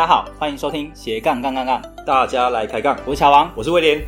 大家好，欢迎收听斜杠杠杠杠，大家来开杠。我是小王，我是威廉。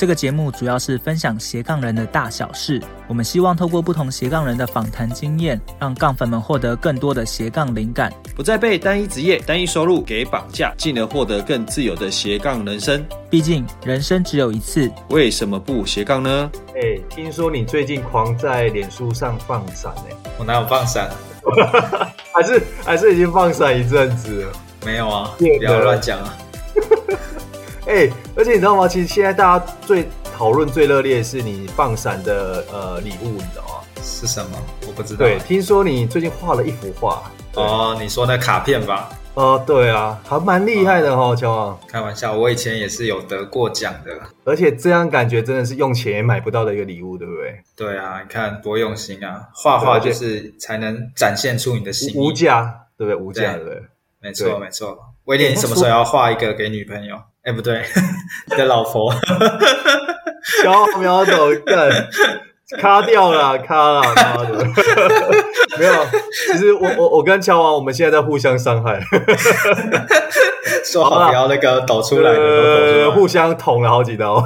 这个节目主要是分享斜杠人的大小事。我们希望透过不同斜杠人的访谈经验，让杠粉们获得更多的斜杠灵感，不再被单一职业、单一收入给绑架，进而获得更自由的斜杠人生。毕竟人生只有一次，为什么不斜杠呢？哎、欸，听说你最近狂在脸书上放闪哎、欸？我哪有放闪？还是还是已经放闪一阵子了？没有啊，不要乱讲啊！哎、欸，而且你知道吗？其实现在大家最讨论最热烈的是你放闪的呃礼物，你知道吗？是什么？我不知道。对，听说你最近画了一幅画。哦，你说那卡片吧？哦，对啊，还蛮厉害的哦，乔王。开玩笑，我以前也是有得过奖的。而且这样感觉真的是用钱也买不到的一个礼物，对不对？对啊，你看多用心啊！画画就是才能展现出你的心意。无价，对不对？无价，对不对？没错，没错。威廉，你什么时候要画一个给女朋友？哎，不对，你的老婆。小苗头干。卡掉了，卡了，妈的！没有，其实我我我跟乔王，我们现在在互相伤害。说好不要那个抖出来的，呃，互相捅了好几刀。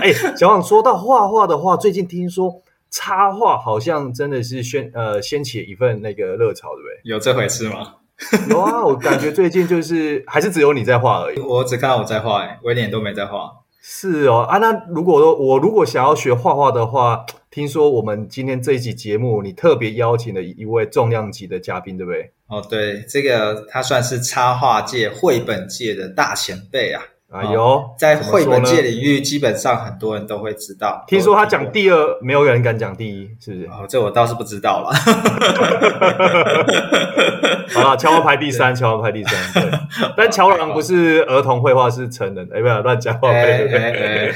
哎，乔王，说到画画的话，最近听说插画好像真的是掀呃掀起一份那个热潮，对不对？有这回事吗？有啊，我感觉最近就是还是只有你在画而已。我只看到我在画，哎，威廉都没在画。是哦啊，那如果说我如果想要学画画的话，听说我们今天这一集节目，你特别邀请了一位重量级的嘉宾，对不对？哦，对，这个他算是插画界、绘本界的大前辈啊。哎呦，在绘本界领域，基本上很多人都会知道。听说他讲第二，没有人敢讲第一，是不是？哦，这我倒是不知道了。好了，乔王排第三，乔王排第三。对，但乔王不是儿童绘画，是成人。哎，不要乱讲话。对对对。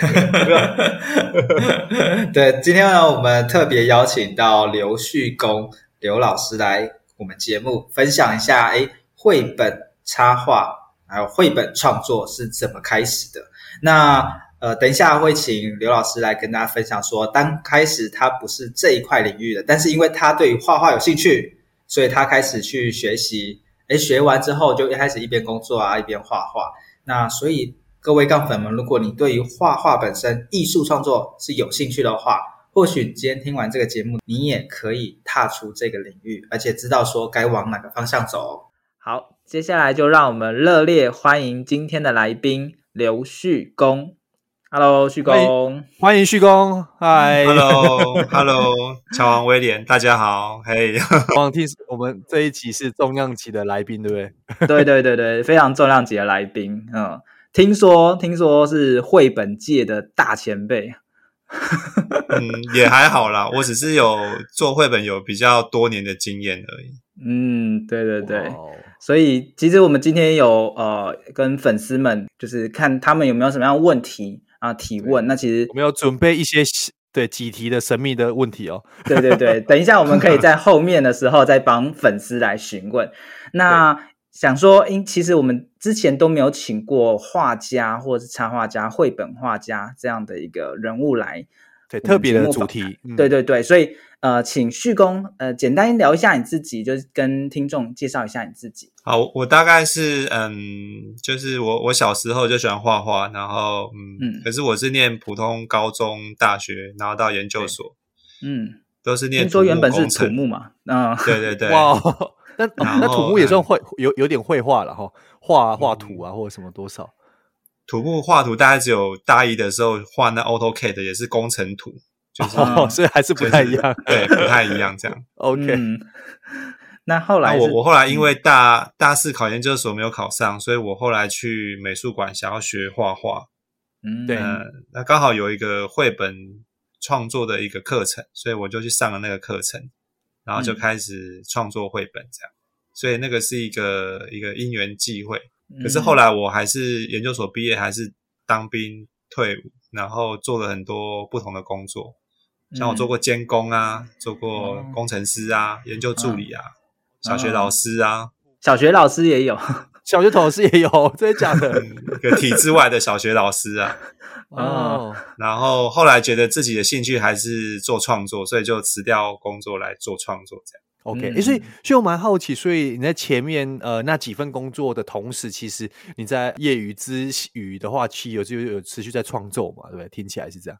对，今天呢，我们特别邀请到刘旭公刘老师来我们节目分享一下，哎，绘本插画。还有绘本创作是怎么开始的？那呃，等一下会请刘老师来跟大家分享说，当开始他不是这一块领域的，但是因为他对于画画有兴趣，所以他开始去学习。诶，学完之后就一开始一边工作啊，一边画画。那所以各位杠粉们，如果你对于画画本身艺术创作是有兴趣的话，或许今天听完这个节目，你也可以踏出这个领域，而且知道说该往哪个方向走。好。接下来就让我们热烈欢迎今天的来宾刘旭公。Hello，旭公，欢迎旭公。Hi，Hello，Hello，乔王威廉，大家好。嘿，忘记我们这一期是重量级的来宾，对不对？对对对对，非常重量级的来宾。嗯，听说听说是绘本界的大前辈。嗯，也还好啦，我只是有做绘本有比较多年的经验而已。嗯，对对对。Wow. 所以，其实我们今天有呃跟粉丝们，就是看他们有没有什么样的问题啊提问。那其实我们有准备一些对几题的神秘的问题哦。对对对，等一下我们可以 在后面的时候再帮粉丝来询问。那想说，因其实我们之前都没有请过画家或者是插画家、绘本画家这样的一个人物来。对，特别的主题。嗯、对对对，所以。呃，请旭工呃，简单聊一下你自己，就是跟听众介绍一下你自己。好，我大概是嗯，就是我我小时候就喜欢画画，然后嗯，嗯，可是我是念普通高中、大学，然后到研究所，嗯，都是念。听说原本是土木嘛？嗯，对对对。哇，那那土木也算绘有有点绘画了哈，画画图啊、嗯、或者什么多少。土木画图大家只有大一的时候画那 AutoCAD 也是工程图。就是、哦，所以还是不太一样，对，不太一样这样。OK，、嗯、那后来我我后来因为大、嗯、大四考研究所没有考上，所以我后来去美术馆想要学画画。嗯，对，那刚好有一个绘本创作的一个课程，所以我就去上了那个课程，然后就开始创作绘本这样。嗯、所以那个是一个一个因缘际会。可是后来我还是研究所毕业，还是当兵退伍，然后做了很多不同的工作。像我做过监工啊、嗯，做过工程师啊，嗯、研究助理啊、嗯，小学老师啊，小学老师也有，小学老师也有，真的假的？一个体制外的小学老师啊。哦。然后后来觉得自己的兴趣还是做创作，所以就辞掉工作来做创作这样。OK，、嗯、所以所以我蛮好奇，所以你在前面呃那几份工作的同时，其实你在业余之余的话，其实有就有持续在创作嘛，对不对？听起来是这样。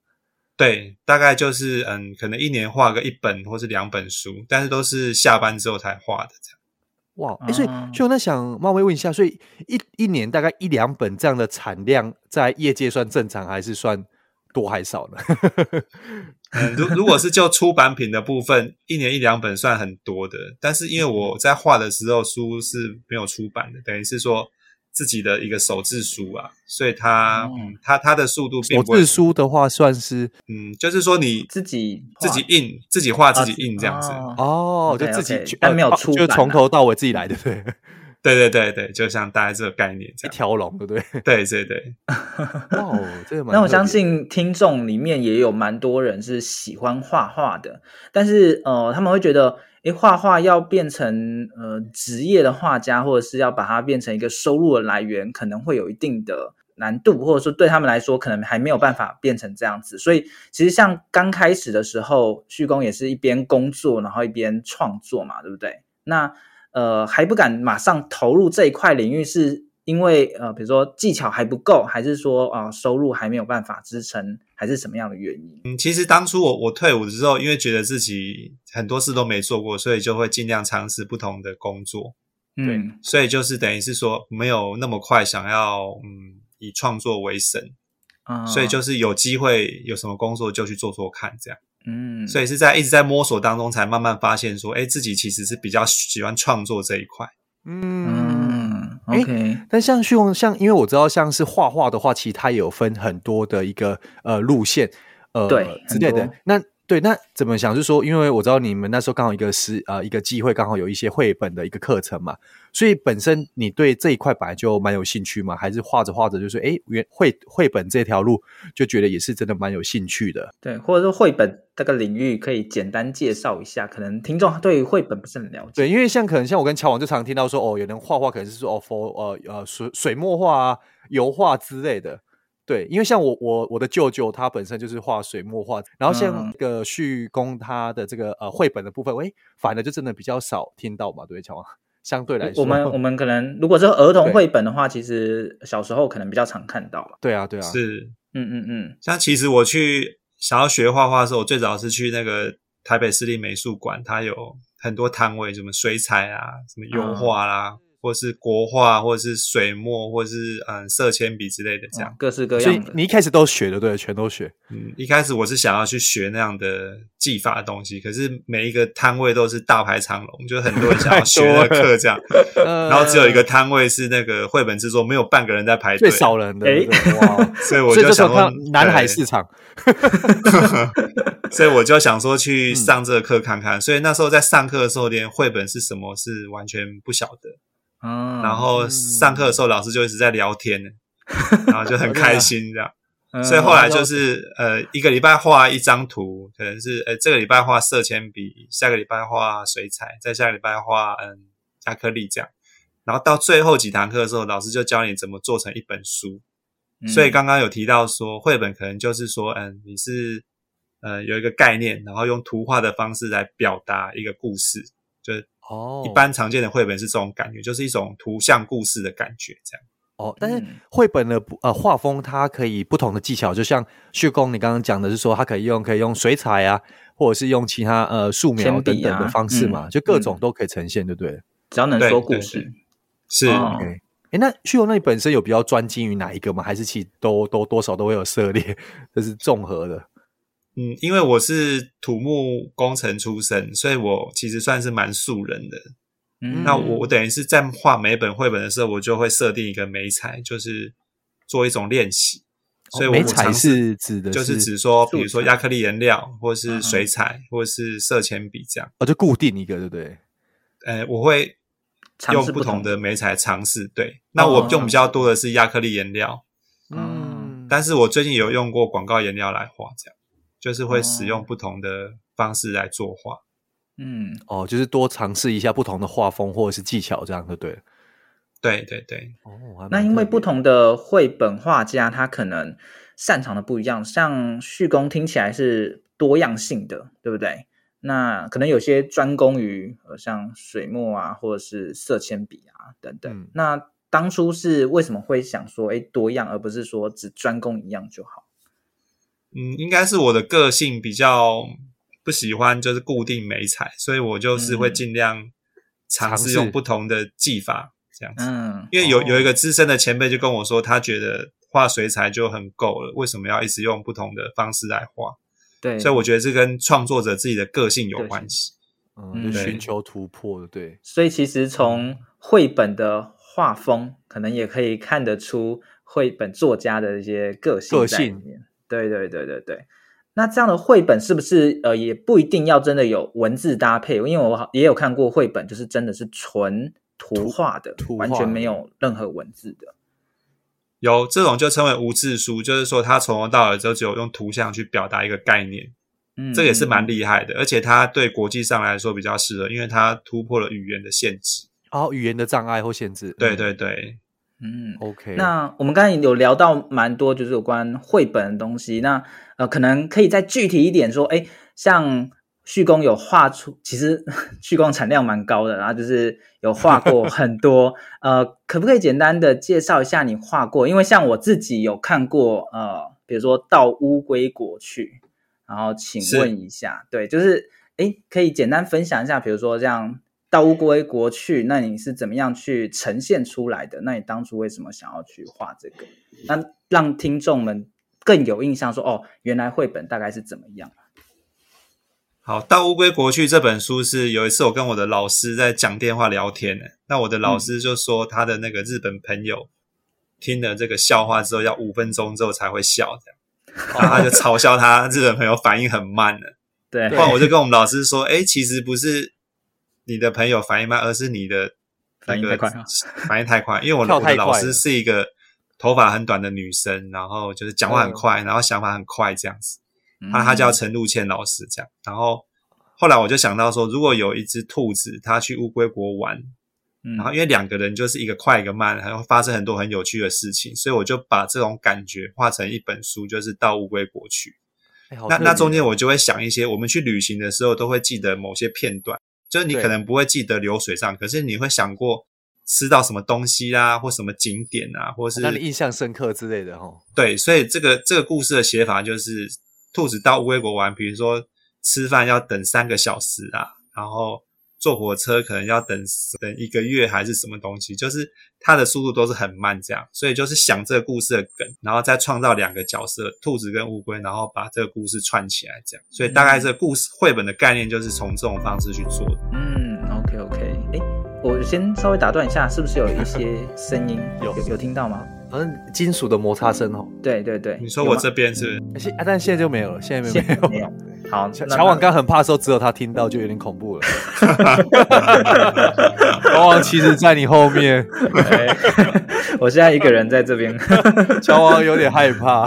对，大概就是嗯，可能一年画个一本或是两本书，但是都是下班之后才画的这样。哇，哎，所以所以我在想，冒昧问一下，所以一一年大概一两本这样的产量，在业界算正常，还是算多还少呢？嗯，如如果是就出版品的部分，一年一两本算很多的。但是因为我在画的时候，书是没有出版的，等于是说自己的一个手制书啊，所以它，嗯，它它的速度并。手制书的话，算是嗯，就是说你自己自己印，自己画，自己印这样子。哦，就自己，okay, okay, 但没有出版，就从头到尾自己来的，对。对对对对，就像大家这个概念这样，一条龙，对不对？对对对。哦，这个蛮。那我相信听众里面也有蛮多人是喜欢画画的，但是呃，他们会觉得，诶，画画要变成呃职业的画家，或者是要把它变成一个收入的来源，可能会有一定的难度，或者说对他们来说，可能还没有办法变成这样子。所以，其实像刚开始的时候，旭工也是一边工作，然后一边创作嘛，对不对？那。呃，还不敢马上投入这一块领域，是因为呃，比如说技巧还不够，还是说啊、呃，收入还没有办法支撑，还是什么样的原因？嗯，其实当初我我退伍的时候，因为觉得自己很多事都没做过，所以就会尽量尝试不同的工作。嗯，对，所以就是等于是说，没有那么快想要嗯以创作为生啊，所以就是有机会有什么工作就去做做看，这样。嗯，所以是在一直在摸索当中，才慢慢发现说，哎，自己其实是比较喜欢创作这一块。嗯，OK。但像旭荣，像因为我知道，像是画画的话，其实它也有分很多的一个呃路线，呃对之类的。那对，那怎么想？就是说，因为我知道你们那时候刚好一个是呃一个机会，刚好有一些绘本的一个课程嘛，所以本身你对这一块本来就蛮有兴趣嘛，还是画着画着就是哎，原绘绘本这条路就觉得也是真的蛮有兴趣的。对，或者说绘本这个领域可以简单介绍一下，可能听众对于绘本不是很了解。对，因为像可能像我跟乔王就常听到说，哦，有人画画可能是说哦，for 呃呃水水墨画啊、油画之类的。对，因为像我我我的舅舅他本身就是画水墨画，然后像这个旭公他的这个呃绘本的部分，诶，反而就真的比较少听到嘛，对不对，乔王？相对来说，我们我们可能如果是儿童绘本的话，其实小时候可能比较常看到了。对啊，对啊，是，嗯嗯嗯。像其实我去想要学画画的时候，我最早是去那个台北市立美术馆，它有很多摊位，什么水彩啊，什么油画啦。嗯或是国画，或者是水墨，或者是嗯色铅笔之类的，这样、哦、各式各样的。所以你一开始都学的，对，全都学。嗯，一开始我是想要去学那样的技法的东西，可是每一个摊位都是大排长龙，就很多人想要学 的课这样。然后只有一个摊位是那个绘本制作，没有半个人在排队，最少人的。哎，哇！所以我就想说，南海市场。所以我就想说去上这个课看看。嗯、所以那时候在上课的时候，连绘本是什么是完全不晓得。嗯，然后上课的时候，老师就一直在聊天，嗯、然后就很开心这样。嗯、所以后来就是呃，一个礼拜画一张图，可能是呃这个礼拜画色铅笔，下个礼拜画水彩，再下个礼拜画嗯亚克力这样。然后到最后几堂课的时候，老师就教你怎么做成一本书。嗯、所以刚刚有提到说，绘本可能就是说，嗯，你是呃有一个概念，然后用图画的方式来表达一个故事，就是。哦，一般常见的绘本是这种感觉，就是一种图像故事的感觉，这样。哦，但是绘本的呃画风，它可以不同的技巧，就像旭恭你刚刚讲的是说，它可以用可以用水彩啊，或者是用其他呃素描等等的方式嘛，啊嗯、就各种都可以呈现，对不对？只要能说故事，是。OK，哎，那旭恭那你本身有比较专精于哪一个吗？还是其实都都多少都会有涉猎，这是综合的。嗯，因为我是土木工程出身，所以我其实算是蛮素人的。嗯，那我我等于是在画每本绘本的时候，我就会设定一个媒材，就是做一种练习。所以我，媒材是指的是就是指说，比如说亚克力颜料，或是水彩，或是色铅笔这样。哦，就固定一个，对不对？呃，我会用不同的媒材尝试。对，那我用比较多的是亚克力颜料。嗯，但是我最近有用过广告颜料来画，这样。就是会使用不同的方式来作画，嗯，哦，就是多尝试一下不同的画风或者是技巧，这样就对了。对对对。哦，那因为不同的绘本画家，他可能擅长的不一样。像旭工听起来是多样性的，对不对？那可能有些专攻于呃，像水墨啊，或者是色铅笔啊等等。嗯、那当初是为什么会想说，哎，多样，而不是说只专攻一样就好？嗯，应该是我的个性比较不喜欢就是固定媒材，所以我就是会尽量尝试用不同的技法这样子。嗯，因为有有一个资深的前辈就跟我说，他觉得画水彩就很够了，为什么要一直用不同的方式来画？对，所以我觉得这跟创作者自己的个性有关系。嗯，寻求突破的，对。所以其实从绘本的画风，可能也可以看得出绘本作家的一些个性在里面。对对对对对。那这样的绘本是不是呃也不一定要真的有文字搭配？因为我也有看过绘本，就是真的是纯图画的，完全没有任何文字的。有这种就称为无字书，就是说它从头到尾就只有用图像去表达一个概念，嗯，这也是蛮厉害的，而且它对国际上来说比较适合，因为它突破了语言的限制，哦，语言的障碍或限制，对对对，嗯，OK。那我们刚才有聊到蛮多，就是有关绘本的东西，那呃，可能可以再具体一点说，哎，像。旭工有画出，其实旭工产量蛮高的，然后就是有画过 很多，呃，可不可以简单的介绍一下你画过？因为像我自己有看过，呃，比如说到乌龟国去，然后请问一下，对，就是，诶，可以简单分享一下，比如说这样到乌龟国去，那你是怎么样去呈现出来的？那你当初为什么想要去画这个？那让听众们更有印象说，说哦，原来绘本大概是怎么样？好，到乌龟国去这本书是有一次我跟我的老师在讲电话聊天呢，那我的老师就说他的那个日本朋友听了这个笑话之后要五分钟之后才会笑，这样，然后他就嘲笑他日本朋友反应很慢了。对，后来我就跟我们老师说，哎，其实不是你的朋友反应慢，而是你的反应太快，反应太快，因为我的我的老师是一个头发很短的女生，然后就是讲话很快，然后想法很快这样子。她她叫陈露倩老师，这样。然后后来我就想到说，如果有一只兔子，它去乌龟国玩，嗯，然后因为两个人就是一个快一个慢，还会发生很多很有趣的事情，所以我就把这种感觉画成一本书，就是到乌龟国去。那那中间我就会想一些，我们去旅行的时候都会记得某些片段，就是你可能不会记得流水账，可是你会想过吃到什么东西啦，或什么景点啊，或是让你印象深刻之类的齁。对，所以这个这个故事的写法就是。兔子到乌龟国玩，比如说吃饭要等三个小时啊，然后坐火车可能要等等一个月还是什么东西，就是它的速度都是很慢这样，所以就是想这个故事的梗，然后再创造两个角色，兔子跟乌龟，然后把这个故事串起来这样，所以大概这个故事绘本的概念就是从这种方式去做的。嗯，OK OK，诶，我先稍微打断一下，是不是有一些声音？有有有听到吗？好像金属的摩擦声哦，对对对，你说我这边是，是，啊，但现在就没有了，现在没有，没有。好，乔王刚很怕的时候，只有他听到，就有点恐怖了。乔王其实在你后面，我现在一个人在这边，乔王有点害怕。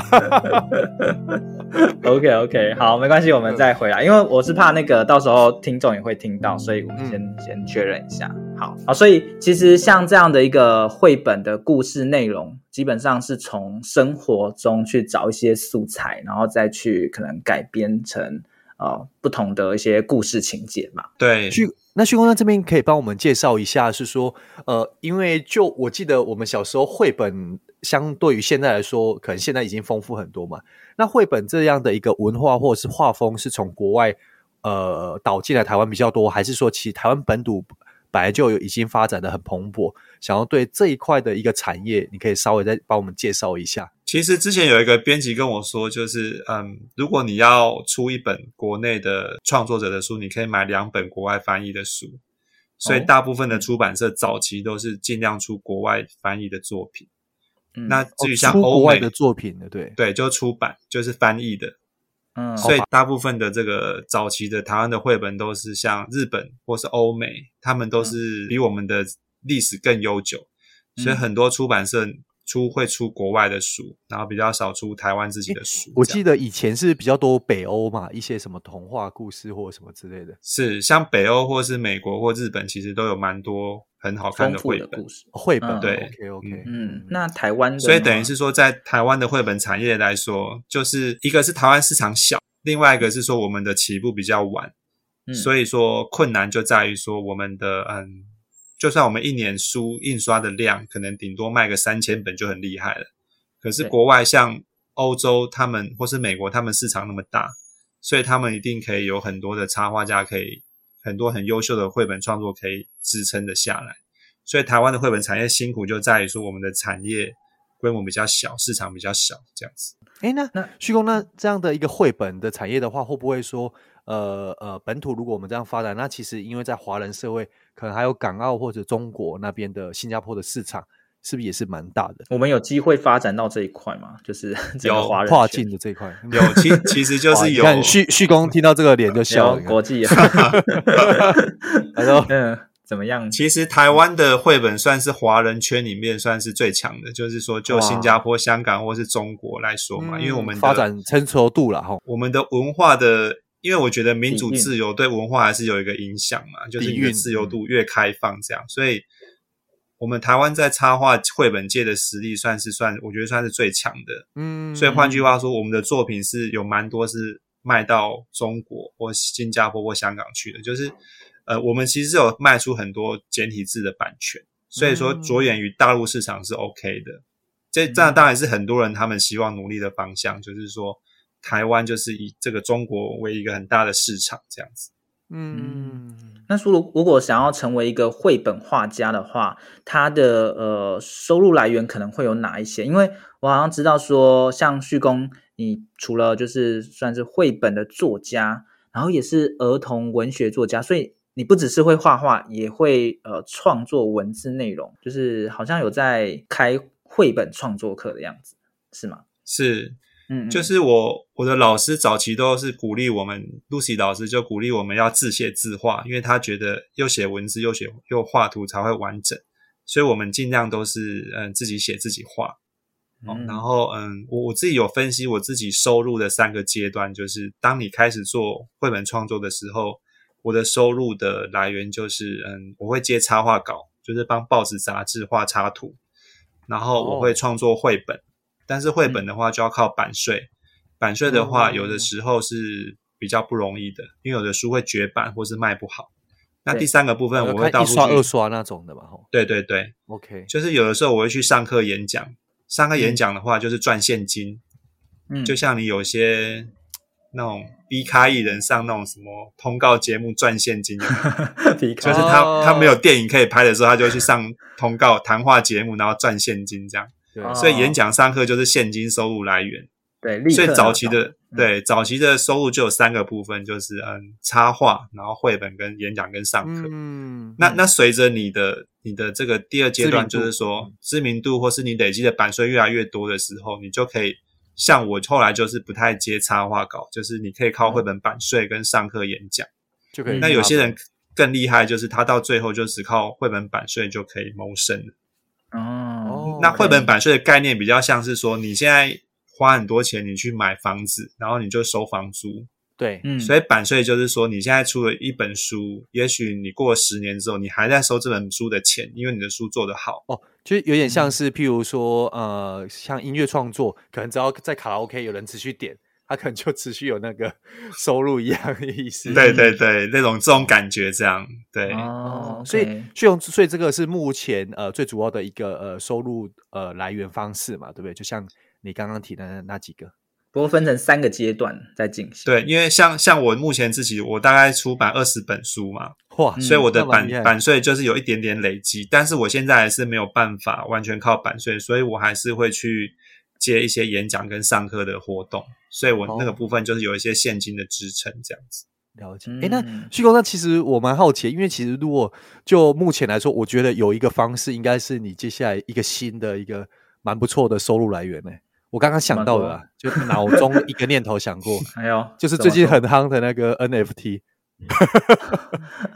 OK OK，好，没关系，我们再回来，因为我是怕那个到时候听众也会听到，所以我们先、嗯、先确认一下。好，好，所以其实像这样的一个绘本的故事内容，基本上是从生活中去找一些素材，然后再去可能改编成。呃，不同的一些故事情节嘛。对，旭，那旭恭在这边可以帮我们介绍一下，是说，呃，因为就我记得我们小时候绘本相对于现在来说，可能现在已经丰富很多嘛。那绘本这样的一个文化或者是画风，是从国外呃导进来台湾比较多，还是说其实台湾本土本来就已经发展的很蓬勃？想要对这一块的一个产业，你可以稍微再帮我们介绍一下。其实之前有一个编辑跟我说，就是嗯，如果你要出一本国内的创作者的书，你可以买两本国外翻译的书。所以大部分的出版社早期都是尽量出国外翻译的作品。嗯、那至于像欧美、哦、国外的作品的，对对，就出版就是翻译的。嗯，所以大部分的这个早期的台湾的绘本都是像日本或是欧美，他们都是比我们的历史更悠久，嗯、所以很多出版社。出会出国外的书，然后比较少出台湾自己的书。我记得以前是比较多北欧嘛，一些什么童话故事或什么之类的。是像北欧或是美国或日本，其实都有蛮多很好看的绘本。故事绘本对，OK OK，嗯，那台湾的，所以等于是说，在台湾的绘本产业来说，就是一个是台湾市场小，另外一个是说我们的起步比较晚，嗯、所以说困难就在于说我们的嗯，就算我们一年书印刷的量可能顶多卖个三千本就很厉害了，可是国外像欧洲他们或是美国他们市场那么大。所以他们一定可以有很多的插画家，可以很多很优秀的绘本创作可以支撑的下来。所以台湾的绘本产业辛苦就在于说，我们的产业规模比较小，市场比较小，这样子。诶，那那旭恭，那这样的一个绘本的产业的话，会不会说，呃呃，本土如果我们这样发展，那其实因为在华人社会，可能还有港澳或者中国那边的新加坡的市场。是不是也是蛮大的？我们有机会发展到这一块嘛？就是 有华人跨境的这一块，有其其实就是有。看旭旭恭听到这个脸就 笑了。国际，他说：“嗯，怎么样？其实台湾的绘本算是华人圈里面算是最强的，就是说就新加坡、香港或是中国来说嘛，因为我们发展成熟度了哈。我们的文化的，因为我觉得民主自由对文化还是有一个影响嘛，就是越自由度越开放这样，所以。”我们台湾在插画绘本界的实力算是算，我觉得算是最强的。嗯，所以换句话说，我们的作品是有蛮多是卖到中国或新加坡或香港去的。就是，呃，我们其实是有卖出很多简体字的版权，所以说着眼于大陆市场是 OK 的。这这样当然是很多人他们希望努力的方向，就是说台湾就是以这个中国为一个很大的市场这样子。嗯，那说如如果想要成为一个绘本画家的话，他的呃收入来源可能会有哪一些？因为我好像知道说，像旭公，你除了就是算是绘本的作家，然后也是儿童文学作家，所以你不只是会画画，也会呃创作文字内容，就是好像有在开绘本创作课的样子，是吗？是。嗯，就是我我的老师早期都是鼓励我们，Lucy 老师就鼓励我们要自写自画，因为他觉得又写文字又写又画图才会完整，所以我们尽量都是嗯自己写自己画。哦，然后嗯，我我自己有分析我自己收入的三个阶段，就是当你开始做绘本创作的时候，我的收入的来源就是嗯，我会接插画稿，就是帮报纸杂志画插图，然后我会创作绘本。但是绘本的话就要靠版税，嗯、版税的话有的。时候是比较不容易的，嗯、因为有的书会绝版或是卖不好。那第三个部分我会到处刷二刷那种的嘛，对对对，OK，就是有的时候我会去上课演讲，上课演讲的话就是赚现金，嗯，就像你有些那种 B 咖艺人上那种什么通告节目赚现金，就是他他没有电影可以拍的时候，他就会去上通告谈话节目，然后赚现金这样。对，所以演讲上课就是现金收入来源。对，所以早期的对早期的收入就有三个部分，就是嗯插画，然后绘本跟演讲跟上课。嗯，那那随着你的你的这个第二阶段，就是说知名度或是你累积的版税越来越多的时候，你就可以像我后来就是不太接插画稿，就是你可以靠绘本版税跟上课演讲就可以。那有些人更厉害，就是他到最后就只靠绘本版税就可以谋生了。哦，那绘本版税的概念比较像是说，你现在花很多钱，你去买房子，然后你就收房租。对，嗯，所以版税就是说，你现在出了一本书，也许你过了十年之后，你还在收这本书的钱，因为你的书做得好。哦，就有点像是，譬如说，呃，像音乐创作，可能只要在卡拉 OK 有人持续点。他可能就持续有那个 收入一样的意思，对对对，那种这种感觉这样，对哦，所以旭恭，所以这个是目前呃最主要的一个呃收入呃来源方式嘛，对不对？就像你刚刚提的那，几个，不过分成三个阶段在进行。对，因为像像我目前自己，我大概出版二十本书嘛，哇，所以我的版版税就是有一点点累积，但是我现在还是没有办法完全靠版税，所以我还是会去。接一些演讲跟上课的活动，所以我那个部分就是有一些现金的支撑，这样子。了解。诶，那旭哥，那其实我蛮好奇，因为其实如果就目前来说，我觉得有一个方式，应该是你接下来一个新的一个蛮不错的收入来源呢。我刚刚想到的，就脑中一个念头想过，还有就是最近很夯的那个 NFT。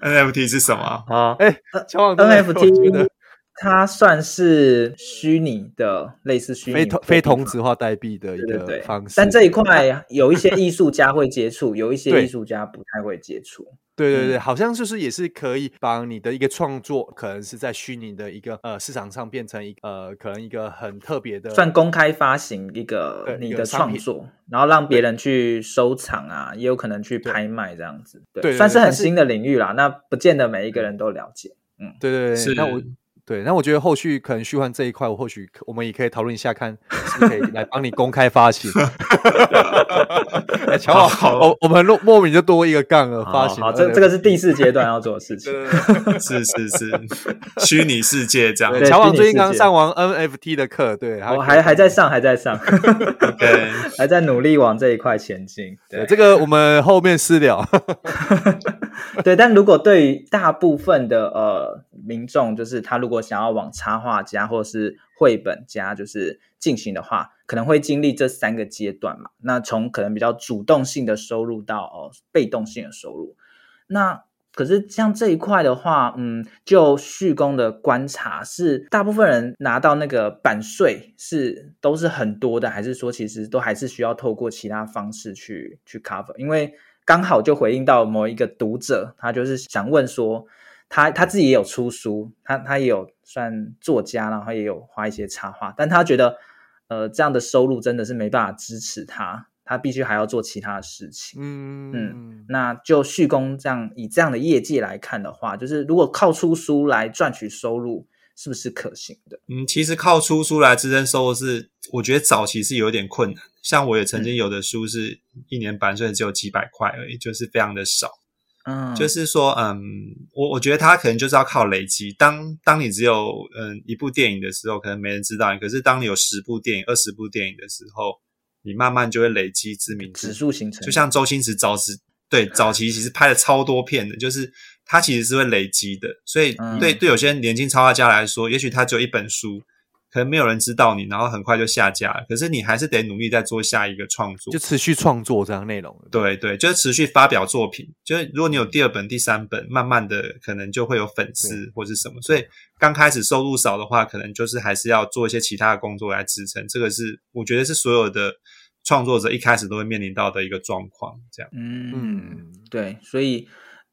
NFT 是什么啊？哎，NFT。它算是虚拟的，类似虚拟非同非同质化代币的一个方式。对对对，但这一块有一些艺术家会接触，有一些 艺术家不太会接触。对对对，好像就是也是可以把你的一个创作，可能是在虚拟的一个呃市场上变成一个呃可能一个很特别的，算公开发行一个你的创作，然后让别人去收藏啊，也有可能去拍卖这样子。对，对，算是很新的领域啦。那不见得每一个人都了解。嗯，对对对，是那我。对，那我觉得后续可能虚幻这一块，我或许我们也可以讨论一下，看是不是可以来帮你公开发行。哎，巧好，我我们莫莫名就多一个杠了，发行。好，这这个是第四阶段要做的事情。是是是，虚拟世界这样。乔王最近刚上完 NFT 的课，对，我还还在上，还在上，对，还在努力往这一块前进。对，这个我们后面私聊。对，但如果对于大部分的呃民众，就是他如果想要往插画家或者是绘本家就是进行的话，可能会经历这三个阶段嘛。那从可能比较主动性的收入到哦被动性的收入，那可是像这一块的话，嗯，就旭工的观察是，大部分人拿到那个版税是都是很多的，还是说其实都还是需要透过其他方式去去 cover？因为刚好就回应到某一个读者，他就是想问说。他他自己也有出书，他他也有算作家，然后也有画一些插画，但他觉得，呃，这样的收入真的是没办法支持他，他必须还要做其他的事情。嗯嗯，那就旭工这样以这样的业界来看的话，就是如果靠出书来赚取收入，是不是可行的？嗯，其实靠出书来支撑收入是，我觉得早期是有点困难。像我也曾经有的书是一年版税只有几百块而已，就是非常的少。嗯，就是说，嗯，我我觉得他可能就是要靠累积。当当你只有嗯一部电影的时候，可能没人知道你；可是当你有十部电影、二十部电影的时候，你慢慢就会累积知名度，指数形成。就像周星驰早时对早期其实拍了超多片的，就是他其实是会累积的。所以对对有些年轻插画家来说，也许他只有一本书。可能没有人知道你，然后很快就下架了。可是你还是得努力再做下一个创作，就持续创作这样内容。对对，就是持续发表作品。就是如果你有第二本、第三本，慢慢的可能就会有粉丝或是什么。所以刚开始收入少的话，可能就是还是要做一些其他的工作来支撑。这个是我觉得是所有的创作者一开始都会面临到的一个状况。这样，嗯，对，所以。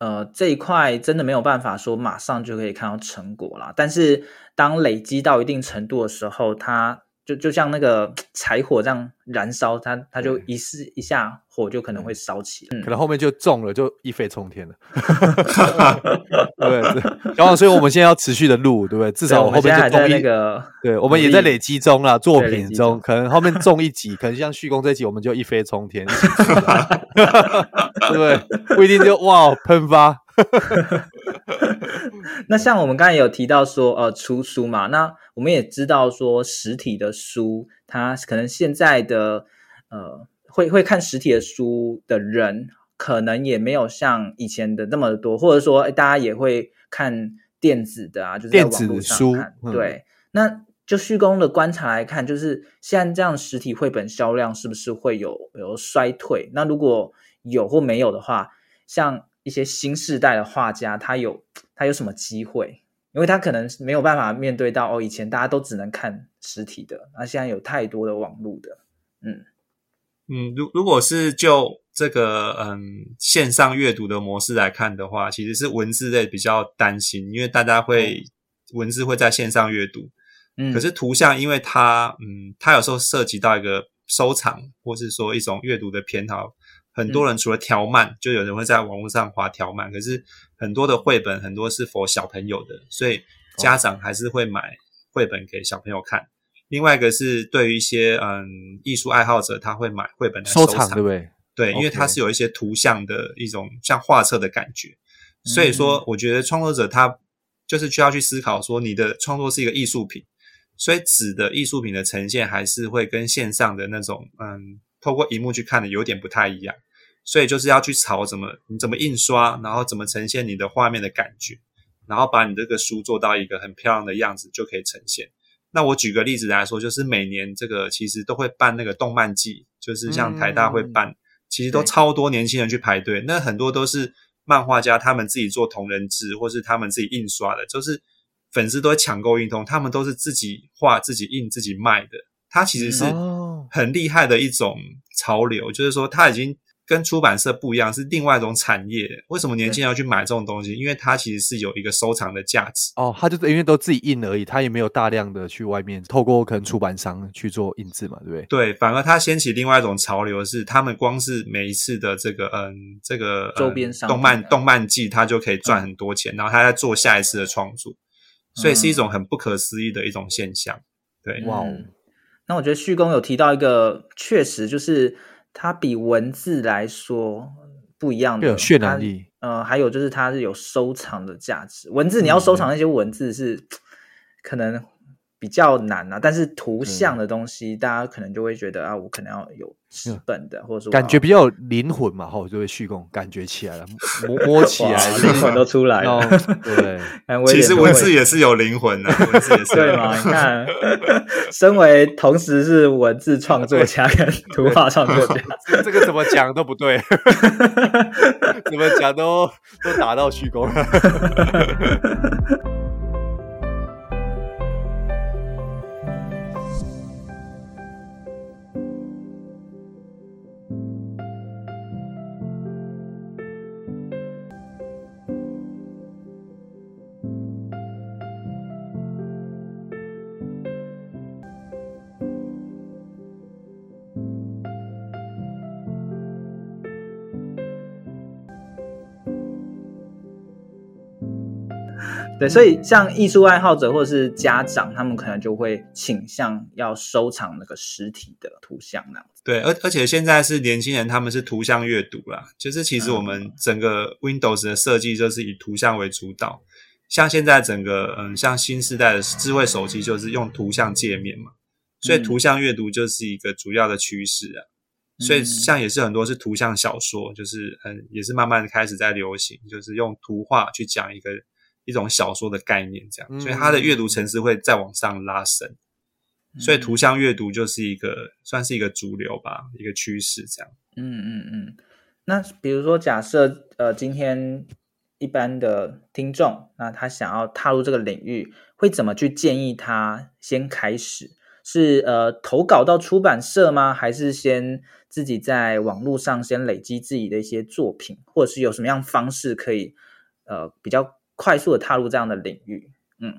呃，这一块真的没有办法说马上就可以看到成果了。但是当累积到一定程度的时候，它就就像那个柴火这样燃烧，它它就一试一下火就可能会烧起来，可能后面就中了，就一飞冲天了。对对，然后所以我们现在要持续的录，对不对？至少我后面就中一个，对，我们也在累积中啦，作品中，可能后面中一集，可能像旭恭这一集，我们就一飞冲天。对不对？不一定就哇喷发。那像我们刚才有提到说，呃，出书嘛，那我们也知道说，实体的书，它可能现在的呃，会会看实体的书的人，可能也没有像以前的那么多，或者说大家也会看电子的啊，就是在网络上看。嗯、对，那就旭工的观察来看，就是现在这样实体绘本销量是不是会有有衰退？那如果有或没有的话，像一些新世代的画家，他有他有什么机会？因为他可能没有办法面对到哦，以前大家都只能看实体的，那现在有太多的网络的，嗯嗯，如如果是就这个嗯线上阅读的模式来看的话，其实是文字类比较担心，因为大家会、嗯、文字会在线上阅读，嗯，可是图像因为它嗯它有时候涉及到一个收藏，或是说一种阅读的偏好。很多人除了条漫，嗯、就有人会在网络上划条漫，可是很多的绘本很多是 for 小朋友的，所以家长还是会买绘本给小朋友看。哦、另外一个是对于一些嗯艺术爱好者，他会买绘本来收藏，收藏对不对？对，因为它是有一些图像的一种像画册的感觉。所以说，我觉得创作者他就是需要去思考说，你的创作是一个艺术品，所以纸的艺术品的呈现还是会跟线上的那种嗯。透过荧幕去看的有点不太一样，所以就是要去炒怎么你怎么印刷，然后怎么呈现你的画面的感觉，然后把你这个书做到一个很漂亮的样子就可以呈现。那我举个例子来说，就是每年这个其实都会办那个动漫季，就是像台大会办，嗯、其实都超多年轻人去排队。那很多都是漫画家他们自己做同人志，或是他们自己印刷的，就是粉丝都会抢购一通，他们都是自己画、自己印、自己卖的。它其实是很厉害的一种潮流，嗯、就是说它已经。跟出版社不一样，是另外一种产业。为什么年轻人要去买这种东西？因为它其实是有一个收藏的价值。哦，它就是因为都自己印而已，它也没有大量的去外面透过可能出版商去做印制嘛，对不对？对，反而它掀起另外一种潮流是，他们光是每一次的这个嗯这个、嗯、周边商动漫动漫季，它就可以赚很多钱，嗯、然后他在做下一次的创作，所以是一种很不可思议的一种现象。对，哇哦，那我觉得旭公有提到一个，确实就是。它比文字来说不一样的，有渲染力。呃，还有就是它是有收藏的价值。文字你要收藏那些文字是、嗯、可能。比较难啊，但是图像的东西，大家可能就会觉得啊，我可能要有纸本的，或者说感觉比较有灵魂嘛，哈，就会旭公感 觉起来。了，摸摸起来，灵魂都出来了。对，其实文字也是有灵魂的，文字也是对嘛？你看，身为同时是文字创作家跟图画创作家，这个怎么讲都不对，怎么讲都都打到旭公了。对，所以像艺术爱好者或者是家长，他们可能就会倾向要收藏那个实体的图像那样子。对，而而且现在是年轻人，他们是图像阅读啦。就是其实我们整个 Windows 的设计就是以图像为主导。像现在整个嗯，像新时代的智慧手机就是用图像界面嘛，所以图像阅读就是一个主要的趋势啊。所以像也是很多是图像小说，就是嗯，也是慢慢的开始在流行，就是用图画去讲一个。一种小说的概念，这样，所以它的阅读层次会再往上拉升，嗯、所以图像阅读就是一个算是一个主流吧，一个趋势这样。嗯嗯嗯。那比如说，假设呃，今天一般的听众，那他想要踏入这个领域，会怎么去建议他先开始？是呃投稿到出版社吗？还是先自己在网络上先累积自己的一些作品，或者是有什么样方式可以呃比较？快速的踏入这样的领域，嗯。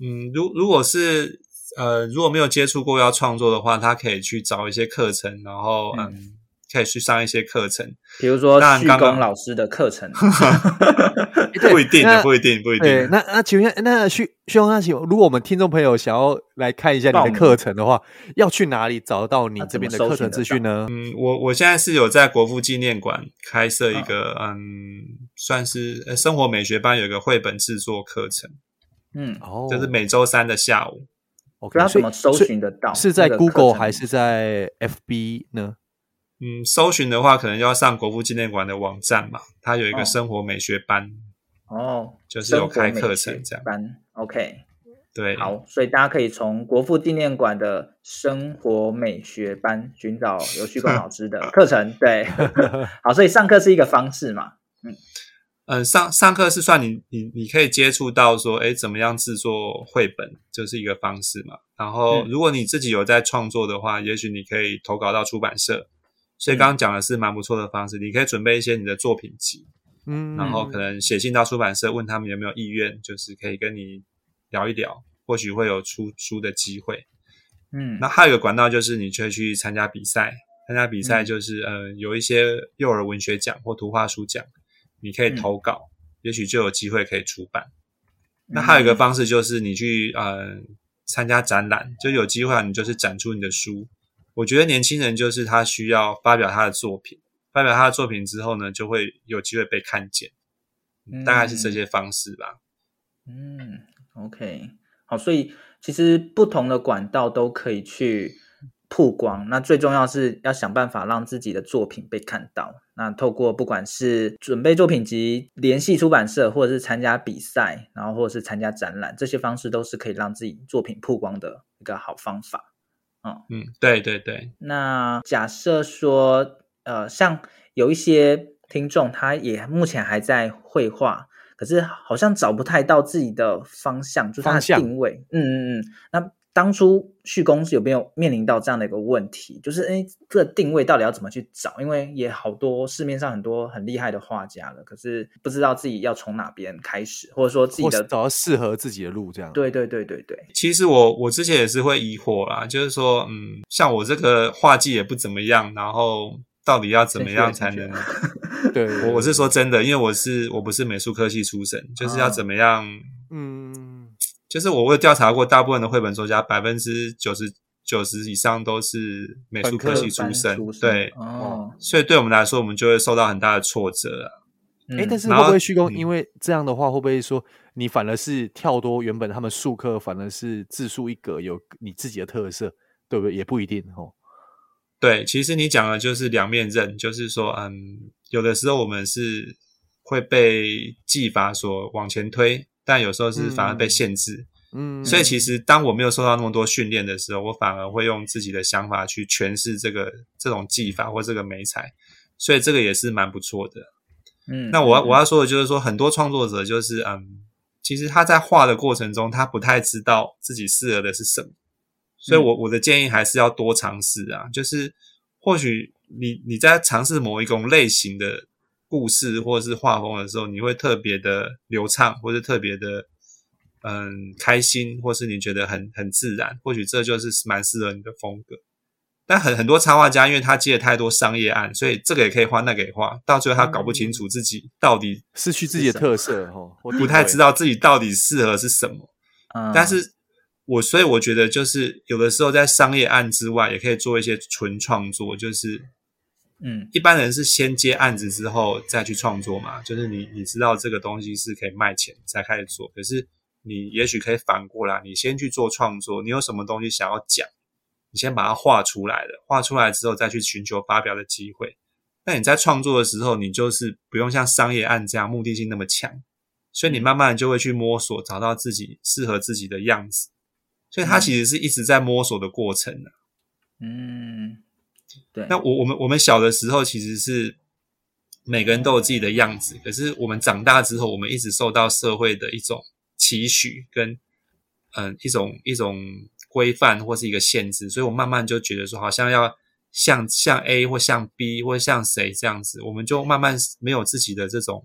嗯，如如果是呃如果没有接触过要创作的话，他可以去找一些课程，然后嗯，嗯，可以去上一些课程，比如说旭公老师的课程，不一定，不一定，不一定。那那请问一下，那旭旭公，那请，如果我们听众朋友想要来看一下你的课程的话，要去哪里找到你这边的课程资讯呢？嗯，我我现在是有在国父纪念馆开设一个、啊、嗯。算是生活美学班有一个绘本制作课程，嗯，哦，就是每周三的下午。OK，那怎么搜寻得到？是在 Google 还是在 FB 呢？嗯，搜寻的话，可能要上国父纪念馆的网站嘛，它有一个生活美学班。哦，就是有开课程这样。班 OK，对，好，所以大家可以从国父纪念馆的生活美学班寻找 游旭公老师的课程。对，好，所以上课是一个方式嘛，嗯。嗯，上上课是算你你你可以接触到说，哎，怎么样制作绘本，就是一个方式嘛。然后，如果你自己有在创作的话，也许你可以投稿到出版社。所以刚刚讲的是蛮不错的方式，你可以准备一些你的作品集，嗯，然后可能写信到出版社，问他们有没有意愿，就是可以跟你聊一聊，或许会有出书的机会。嗯，那还有一个管道就是你可以去参加比赛，参加比赛就是呃有一些幼儿文学奖或图画书奖。你可以投稿，嗯、也许就有机会可以出版。嗯、那还有一个方式就是你去呃参加展览，就有机会你就是展出你的书。我觉得年轻人就是他需要发表他的作品，发表他的作品之后呢，就会有机会被看见。嗯、大概是这些方式吧。嗯，OK，好，所以其实不同的管道都可以去曝光。那最重要是要想办法让自己的作品被看到。那透过不管是准备作品集、联系出版社，或者是参加比赛，然后或者是参加展览，这些方式都是可以让自己作品曝光的一个好方法。嗯嗯，对对对。那假设说，呃，像有一些听众，他也目前还在绘画，可是好像找不太到自己的方向，就是他的定位。嗯嗯嗯，那。当初旭公是有没有面临到这样的一个问题？就是哎，这个定位到底要怎么去找？因为也好多市面上很多很厉害的画家了，可是不知道自己要从哪边开始，或者说自己的找到适合自己的路，这样。对对对对对。其实我我之前也是会疑惑啦，就是说，嗯，像我这个画技也不怎么样，然后到底要怎么样才能？对，我我是说真的，因为我是我不是美术科系出身，就是要怎么样？嗯。就是我我有调查过，大部分的绘本作家百分之九十九十以上都是美术科系出身，出身对，哦，所以对我们来说，我们就会受到很大的挫折啊。哎、嗯，但是会不会虚构？因为这样的话，会不会说你反而是跳多原本他们术科，反而是字数一格，有你自己的特色，对不对？也不一定哦。对，其实你讲的就是两面刃，就是说，嗯，有的时候我们是会被技法所往前推。但有时候是反而被限制，嗯，所以其实当我没有受到那么多训练的时候，我反而会用自己的想法去诠释这个这种技法或这个美彩，所以这个也是蛮不错的，嗯。那我要我要说的就是说，很多创作者就是嗯，其实他在画的过程中，他不太知道自己适合的是什么，所以我我的建议还是要多尝试啊，就是或许你你在尝试某一种类型的。故事或者是画风的时候，你会特别的流畅，或是特别的嗯开心，或是你觉得很很自然，或许这就是蛮适合你的风格。但很很多插画家，因为他接了太多商业案，所以这个也可以画，那个也画，到最后他搞不清楚自己到底失去自己的特色哈，不太知道自己到底适合是什么。嗯，但是我所以我觉得，就是有的时候在商业案之外，也可以做一些纯创作，就是。嗯，一般人是先接案子之后再去创作嘛，就是你你知道这个东西是可以卖钱才开始做，可是你也许可以反过来，你先去做创作，你有什么东西想要讲，你先把它画出来了，画出来之后再去寻求发表的机会。那你在创作的时候，你就是不用像商业案这样目的性那么强，所以你慢慢就会去摸索，找到自己适合自己的样子。所以它其实是一直在摸索的过程呢。嗯。对，那我我们我们小的时候其实是每个人都有自己的样子，可是我们长大之后，我们一直受到社会的一种期许跟嗯一种一种规范或是一个限制，所以我慢慢就觉得说，好像要像像 A 或像 B 或像谁这样子，我们就慢慢没有自己的这种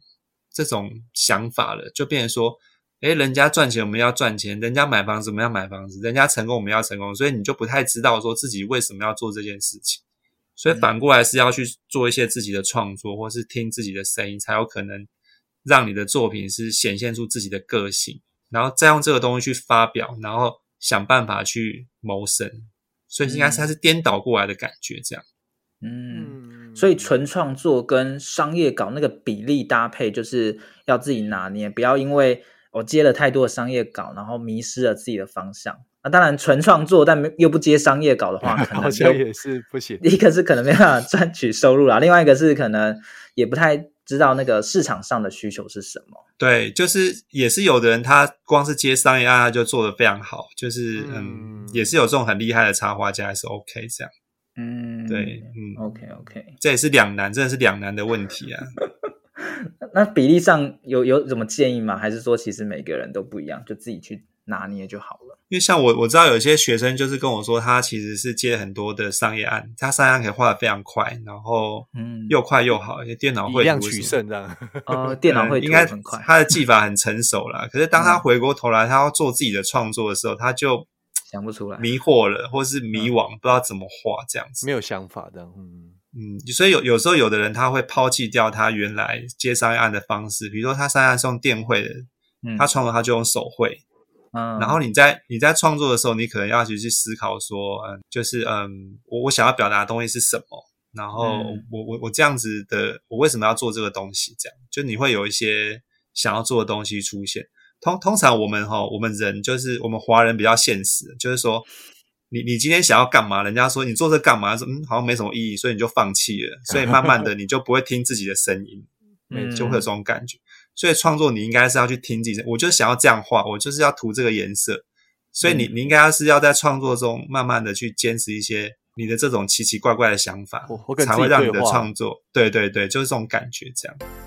这种想法了，就变成说，诶，人家赚钱我们要赚钱，人家买房子我们要买房子，人家成功我们要成功，所以你就不太知道说自己为什么要做这件事情。所以反过来是要去做一些自己的创作，或是听自己的声音，才有可能让你的作品是显现出自己的个性，然后再用这个东西去发表，然后想办法去谋生。所以应该是它是颠倒过来的感觉，这样。嗯，所以纯创作跟商业稿那个比例搭配，就是要自己拿捏，不要因为我接了太多的商业稿，然后迷失了自己的方向。当然，纯创作但又不接商业稿的话，可能好像也是不行。一个是可能没办法 赚取收入啦，另外一个是可能也不太知道那个市场上的需求是什么。对，就是也是有的人，他光是接商业案，他就做的非常好，就是嗯，嗯，也是有这种很厉害的插画家，还是 OK 这样。嗯，对，嗯，OK OK，这也是两难，真的是两难的问题啊。那比例上有有什么建议吗？还是说其实每个人都不一样，就自己去拿捏就好了？因为像我我知道有些学生就是跟我说，他其实是接很多的商业案，他商业案可以画的非常快，然后嗯又快又好，因为电脑绘图以量取胜这样。呃，电脑会应该很快，他的技法很成熟了。可是当他回过头来，他要做自己的创作的时候，他就想不出来，迷惑了，或是迷惘，不知道怎么画这样子，没有想法的。嗯嗯，所以有有时候有的人他会抛弃掉他原来接商业案的方式，比如说他商业案是用电绘的，他创作他就用手绘。嗯，然后你在你在创作的时候，你可能要去去思考说，嗯，就是嗯，我我想要表达的东西是什么？然后我我我这样子的，我为什么要做这个东西？这样就你会有一些想要做的东西出现。通通常我们哈，我们人就是我们华人比较现实，就是说，你你今天想要干嘛？人家说你做这干嘛？说嗯，好像没什么意义，所以你就放弃了。所以慢慢的 你就不会听自己的声音，嗯，就会有这种感觉。所以创作你应该是要去听自己，我就想要这样画，我就是要涂这个颜色。所以你你应该是要在创作中慢慢的去坚持一些你的这种奇奇怪怪的想法，才会让你的创作，对对对，就是这种感觉这样。